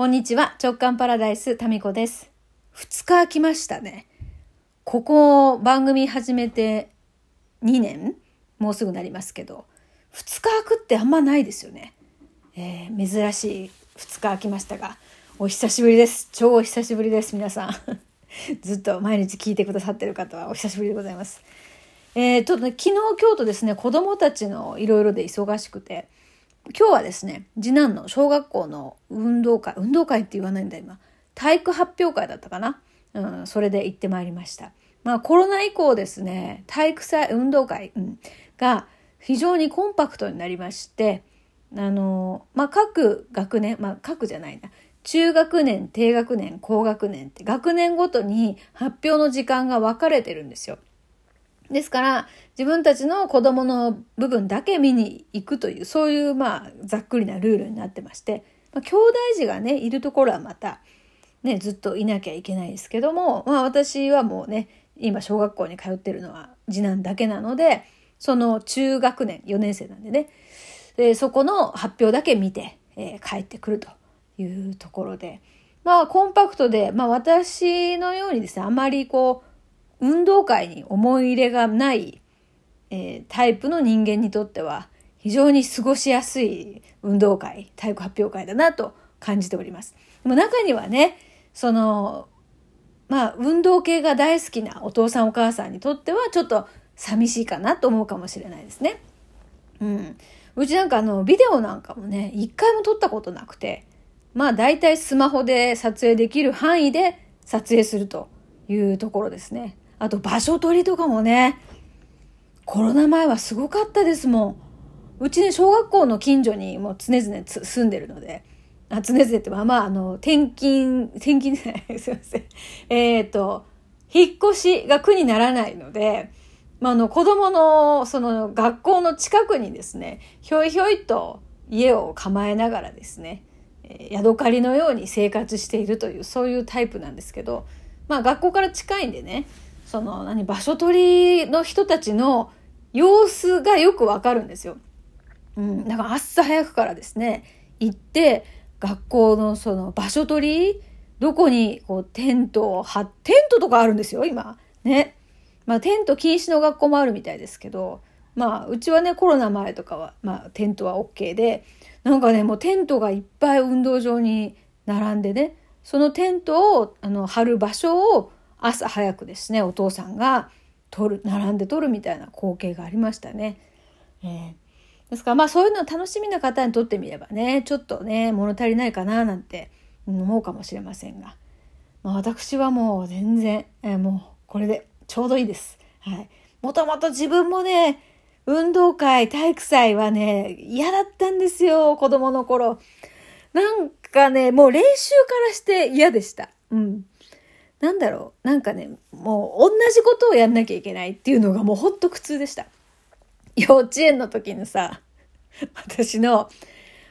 こんにちは、直感パラダイス、タミコです。2日空きましたね。ここ番組始めて2年？もうすぐなりますけど、2日空くってあんまないですよね。えー珍しい2日空きましたが、お久しぶりです。超お久しぶりです、皆さん。ずっと毎日聞いてくださってる方はお久しぶりでございます。えー、ちょっとね、昨日、今日とですね、子供たちのいろいろで忙しくて、今日はですね、次男の小学校の運動会、運動会って言わないんだ今、体育発表会だったかな？うん、それで行ってまいりました。まあコロナ以降ですね、体育祭、運動会、うん、が非常にコンパクトになりまして、あの、まあ各学年、まあ各じゃないな、中学年、低学年、高学年って学年ごとに発表の時間が分かれてるんですよ。ですから、自分たちの子供の部分だけ見に行くという、そういう、まあ、ざっくりなルールになってまして、まあ、兄弟児がね、いるところはまた、ね、ずっといなきゃいけないですけども、まあ、私はもうね、今、小学校に通ってるのは次男だけなので、その中学年、4年生なんでね、でそこの発表だけ見て、えー帰ってくるというところで、まあ、コンパクトで、まあ、私のようにですね、あまりこう、運動会に思い入れがない、えータイプの人間にとっては非常に過ごしやすい運動会、体育発表会だなと感じております。でも中にはね、その、まあ、運動系が大好きなお父さんお母さんにとってはちょっと寂しいかなと思うかもしれないですね。うん。うちなんかあの、ビデオなんかもね、一回も撮ったことなくて、まあ大体スマホで撮影できる範囲で撮影するというところですね。あと場所取りとかもね、コロナ前はすごかったですもん。うちね、小学校の近所にもう常々住んでるので、あ常々ってまあまあ、あの、転勤、転勤じゃない、すいません。えっ、と、引っ越しが苦にならないので、まあ、あの、子供の、その、学校の近くにですね、ひょいひょいと家を構えながらですね、えー、宿刈りのように生活しているという、そういうタイプなんですけど、まあ、学校から近いんでね、その、何、場所取りの人たちの様子がよくわかるんですよ。うん、だから朝早くからですね、行って、学校のその場所取り、どこにこうテントを張っ、テントとかあるんですよ、今。ね。まあテント禁止の学校もあるみたいですけど、まあうちはね、コロナ前とかは、まあテントは OK で、なんかね、もうテントがいっぱい運動場に並んでね、そのテントを、あの、張る場所を朝早くですね、お父さんが取る、並んで取るみたいな光景がありましたね。えーですからまあそういうの楽しみな方にとってみればね、ちょっとね、物足りないかななんて思うかもしれませんが、まあ、私はもう全然、えーもうこれでちょうどいいです。はい。もともと自分もね、運動会、体育祭はね、嫌だったんですよ、子供の頃。なんかね、もう練習からして嫌でした。うん。なんだろう。なんかね、もう同じことをやんなきゃいけないっていうのがもうほんと苦痛でした。幼稚園の時にさ、私の、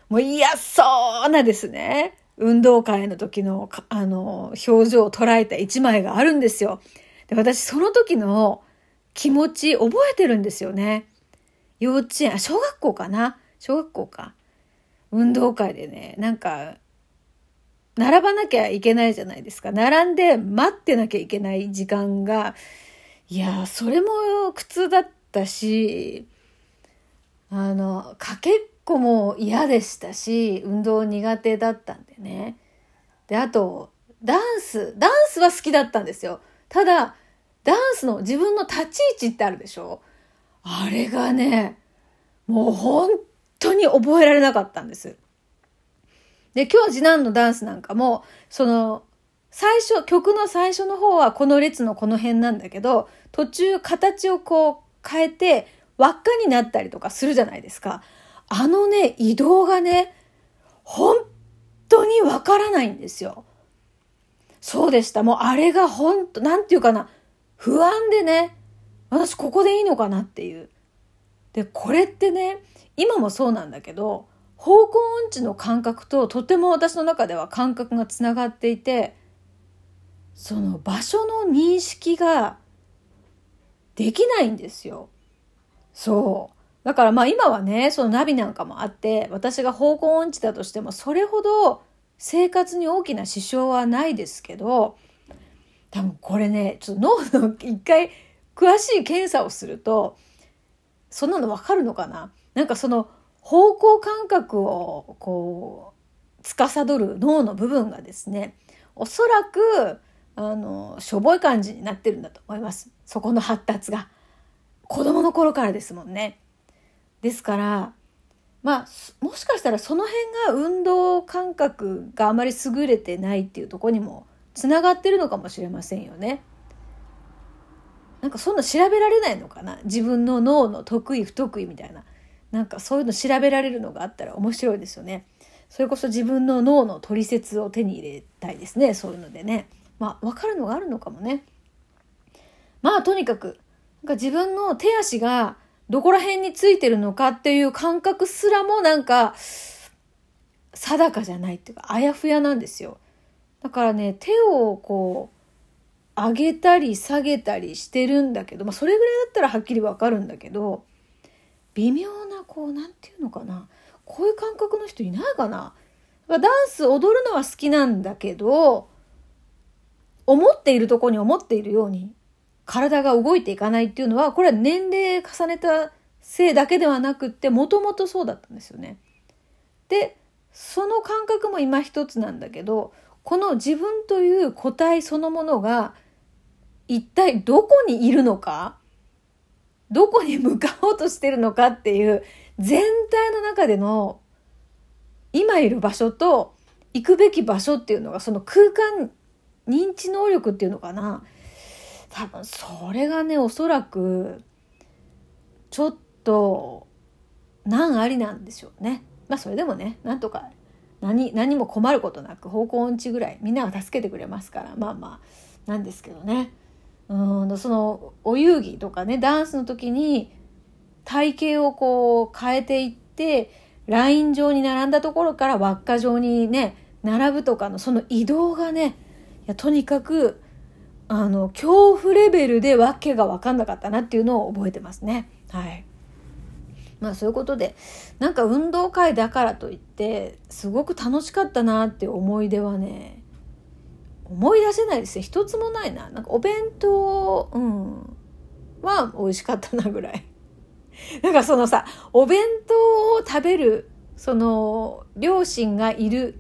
もう嫌そうなですね、運動会の時の、あの、表情を捉えた一枚があるんですよ。で、私その時の気持ち覚えてるんですよね。幼稚園、あ、小学校かな小学校か。運動会でね、なんか、並ばなきゃいけないじゃないですか。並んで待ってなきゃいけない時間が、いや、それも苦痛だったし、あの、かけっこも嫌でしたし、運動苦手だったんでね。で、あと、ダンス、ダンスは好きだったんですよ。ただ、ダンスの自分の立ち位置ってあるでしょあれがね、もう本当に覚えられなかったんです。で、今日次男のダンスなんかも、その、最初、曲の最初の方はこの列のこの辺なんだけど、途中形をこう変えて輪っかになったりとかするじゃないですか。あのね、移動がね、本当にわからないんですよ。そうでした。もうあれが本当、なんていうかな、不安でね、私ここでいいのかなっていう。で、これってね、今もそうなんだけど、方向音痴の感覚ととても私の中では感覚がつながっていて、その場所の認識ができないんですよ。そう。だからまあ今はね、そのナビなんかもあって、私が方向音痴だとしても、それほど生活に大きな支障はないですけど多分これねちょっと脳の一回詳しい検査をするとそんなの分かるのかな？なんかその方向感覚をこう司る脳の部分がですねおそらくあのしょぼい感じになってるんだと思います。そこの発達が。子供の頃からですもんね。ですからまあもしかしたらその辺が運動感覚があまり優れてないっていうとこにもつながってるのかもしれませんよね。なんかそんな調べられないのかな。自分の脳の得意不得意みたいな。なんかそういうの調べられるのがあったら面白いですよね。それこそ自分の脳の取説を手に入れたいですねそういうのでね。まあ分かるのがあるのかもね。まあとにかくなんか自分の手足がどこら辺についてるのかっていう感覚すらもなんか、定かじゃないっていうか、あやふやなんですよ。だからね、手をこう、上げたり下げたりしてるんだけど、まあそれぐらいだったらはっきりわかるんだけど、微妙なこう、なんていうのかな。こういう感覚の人いないかな。ダンス踊るのは好きなんだけど、思っているとこに思っているように体が動いていかないっていうのはこれは年齢重ねたせいだけではなくってもともとそうだったんですよね。でその感覚も今一つなんだけどこの自分という個体そのものが一体どこにいるのかどこに向かおうとしてるのかっていう全体の中での今いる場所と行くべき場所っていうのがその空間認知能力っていうのかな。多分それがねおそらくちょっと難ありなんでしょうね。まあそれでもねなんとか何何も困ることなく方向音痴ぐらいみんなが助けてくれますから。まあまあなんですけどね。うんそのお遊戯とかねダンスの時に体型をこう変えていってライン上に並んだところから輪っか状にね並ぶとかのその移動がねいやとにかくあの、恐怖レベルでわけが分かんなかったなっていうのを覚えてますね。はい。まあそういうことで、なんか運動会だからといって、すごく楽しかったなって思い出はね、思い出せないですよ。一つもないな。なんかお弁当、うん、は美味しかったなぐらい。なんかそのさ、お弁当を食べる、その、両親がいる、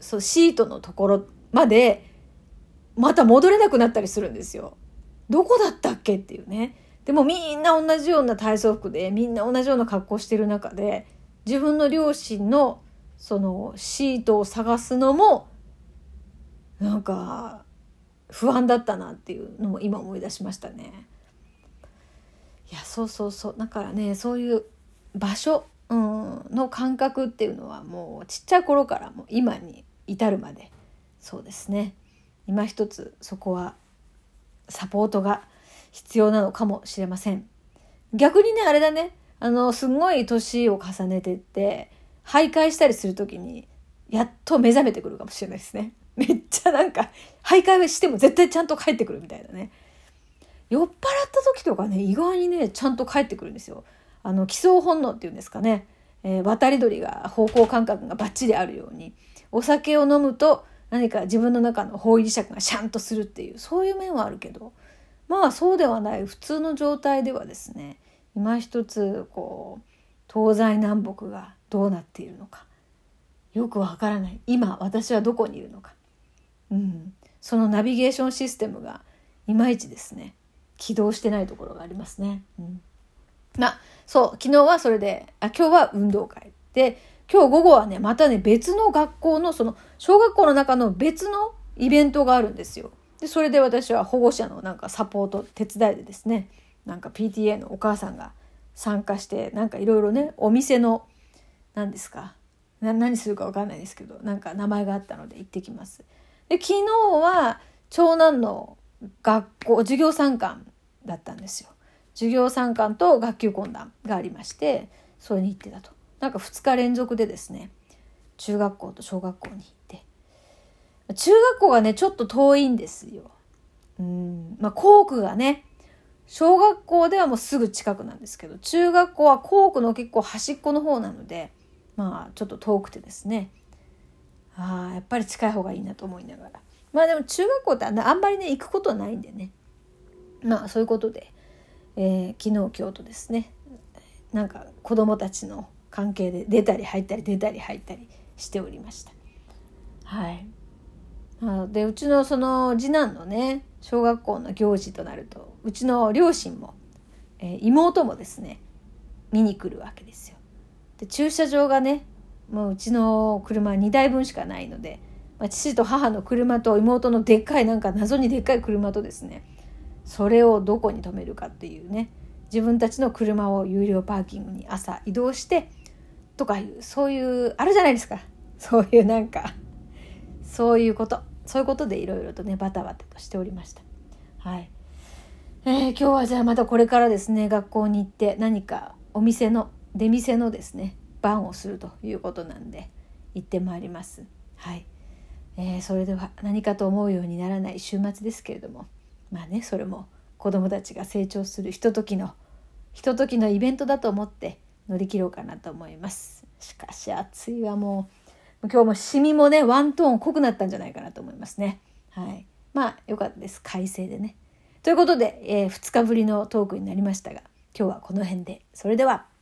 そう、シートのところまで、また戻れなくなったりするんですよ。どこだったっけっていうね。でもみんな同じような体操服でみんな同じような格好してる中で自分の両親のそのシートを探すのもなんか不安だったなっていうのも今思い出しましたね。いやそうそうそうだからねそういう場所、うん、の感覚っていうのはもうちっちゃい頃からもう今に至るまでそうですね今一つそこはサポートが必要なのかもしれません。逆にね、あれだね、あの、すごい年を重ねてって、徘徊したりする時に、やっと目覚めてくるかもしれないですね。めっちゃなんか、徘徊しても絶対ちゃんと帰ってくるみたいなね。酔っ払った時とかね、意外にね、ちゃんと帰ってくるんですよ。あの、基礎本能っていうんですかね。えー、渡り鳥が方向感覚がバッチリあるように、お酒を飲むと何か自分の中の方位磁石がシャンとするっていうそういう面はあるけどまあそうではない普通の状態ではですね今一つこう東西南北がどうなっているのかよくわからない今私はどこにいるのか、うん、そのナビゲーションシステムがいまいちですね起動してないところがありますね。うん、まあそう昨日はそれであ今日は運動会で今日午後はね、またね、別の学校の、その、小学校の中の別のイベントがあるんですよ。で、それで私は保護者のなんかサポート、手伝いでですね、なんか PTA のお母さんが参加して、なんかいろいろね、お店の、何ですか、何するかわかんないですけど、なんか名前があったので行ってきます。で、昨日は長男の学校、授業参観だったんですよ。授業参観と学級懇談がありまして、それに行ってたと。なんか2日連続でですね中学校と小学校に行って中学校がねちょっと遠いんですよ。うんまあ校区がね小学校ではもうすぐ近くなんですけど中学校は校区の結構端っこの方なのでまあちょっと遠くてですねああやっぱり近い方がいいなと思いながら。まあでも中学校ってあんまりね行くことないんでね。まあそういうことで、えー、昨日今日とですね。なんか子供たちの関係で出たり入ったり出たり入ったりしておりました。はい。でうちのその次男のね小学校の行事となるとうちの両親も、えー、妹もですね見に来るわけですよ。で駐車場がねもううちの車2台分しかないので、まあ、父と母の車と妹のでっかいなんか謎にでっかい車とですねそれをどこに止めるかっていうね自分たちの車を有料パーキングに朝移動してとかいうそういうあるじゃないですか。そういうなんかそういうこと。そういうことでいろいろとねバタバタとしておりました。はい。えー、今日はじゃあまたこれからですね学校に行って何かお店の出店のですね番をするということなんで行ってまいります。はい、えー、それでは何かと思うようにならない週末ですけれどもまあねそれも子どもたちが成長するひとときのひとときのイベントだと思って乗り切ろうかなと思います。しかし暑いわもう。今日もシミもねワントーン濃くなったんじゃないかなと思いますね。はい。まあよかったです。快晴でね。ということで、えー、2日ぶりのトークになりましたが今日はこの辺で。それでは。